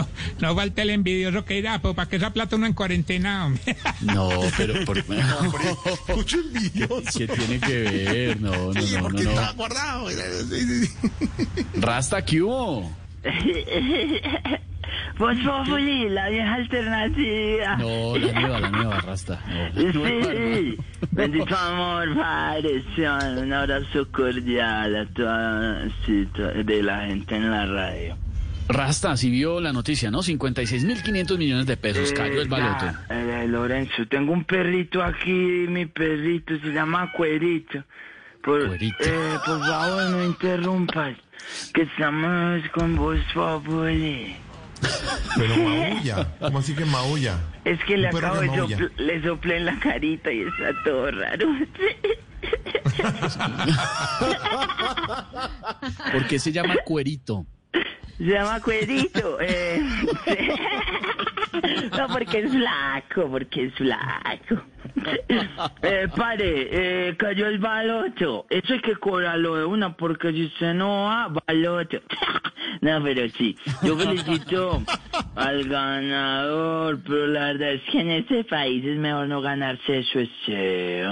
no, no falta el envidioso que dirá, pues para que esa plata uno en cuarentena, hombre. No, pero por... Mucho envidioso. ¿qué tiene que ver? No, no, Sí, no, no, porque no. estaba guardado. Sí, sí, sí. Rasta, ¿qué hubo? Voz Populi, la vieja alternativa. No, la nueva, la nueva, Rasta. No, nueva, Sí, bendito amor, Padre, un abrazo cordial a toda de la gente en la radio. Rasta, si vio la noticia, ¿no? 56.500 millones de pesos, cayó el baloto. eh, Lorenzo, tengo un perrito aquí, mi perrito se llama Cuerito. Por, Cuerito. eh, por favor, no interrumpas, que estamos con Voz Populi. Pero maulla. ¿Cómo así que maulla? Es que le acabo de sopl- le soplé en la carita y está todo raro. ¿Por qué se llama cuerito? Se llama Cuerito. Eh, no, porque es flaco, porque es flaco. Eh, pare, eh, cayó el baloto. Eso hay que cobrarlo de una, porque si usted no va, baloto. No, pero sí, yo felicito al ganador, pero la verdad es que en este país es mejor no ganarse eso, ese.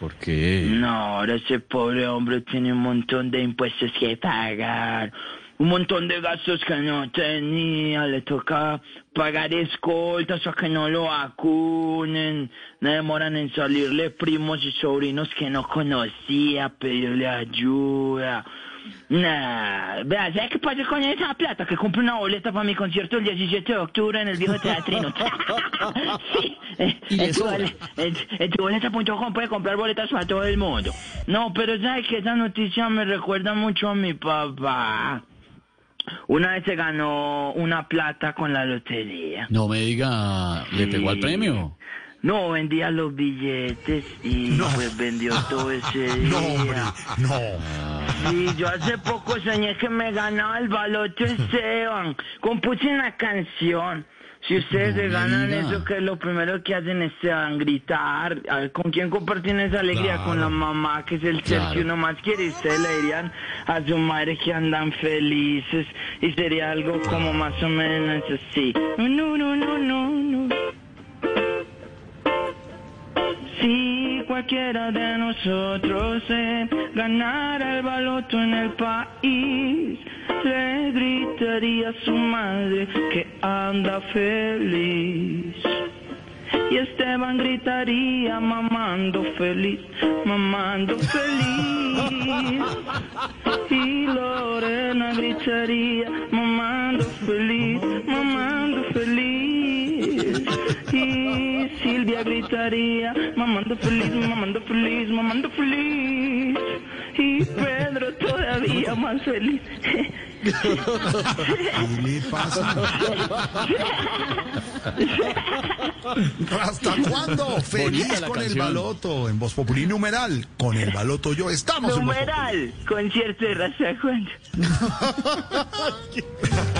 ¿Por qué? No, ahora ese pobre hombre tiene un montón de impuestos que pagar, un montón de gastos que no tenía, le toca pagar escoltas a que no lo vacunen, no demoran en salirle primos y sobrinos que no conocía, pedirle ayuda. Nah, vea, ¿sabes qué pasa con esa plata? Que compre una boleta para mi concierto el 17 de octubre en el viejo teatrino. sí, eh, en tu en, en tuboleta.com puede comprar boletas para todo el mundo. No, pero ¿sabes que Esa noticia me recuerda mucho a mi papá. Una vez se ganó una plata con la lotería. No me diga, ¿le pegó al premio? No, vendía los billetes y No. pues vendió todo ese No, día. hombre. No. Sí, yo hace poco soñé que me ganaba el baloto Esteban. Compuse una canción. Si ustedes No se ganan diga. eso, que lo primero que hacen es Esteban, gritar. A ver, ¿con quién comparten esa alegría? Claro. Con la mamá, que es el ser Claro. que uno más quiere. Y ustedes le dirían a su madre que andan felices. Y sería algo como más o menos así. No, no, no, no, no. Cualquiera de nosotros ganara el baloto en el país, le gritaría a su madre que anda feliz. Y Esteban gritaría mamando feliz, mamando feliz. Y Lorena gritaría mamando feliz, mamando feliz. Gritaría mamando feliz, mamando feliz, mamando feliz. Y Pedro todavía más feliz. ¿Qué le pasa? ¿Hasta cuándo? Feliz con el baloto. En Voz Populi numeral. Con el baloto yo estamos en Voz Populi. Numeral, concierto de raza cuando.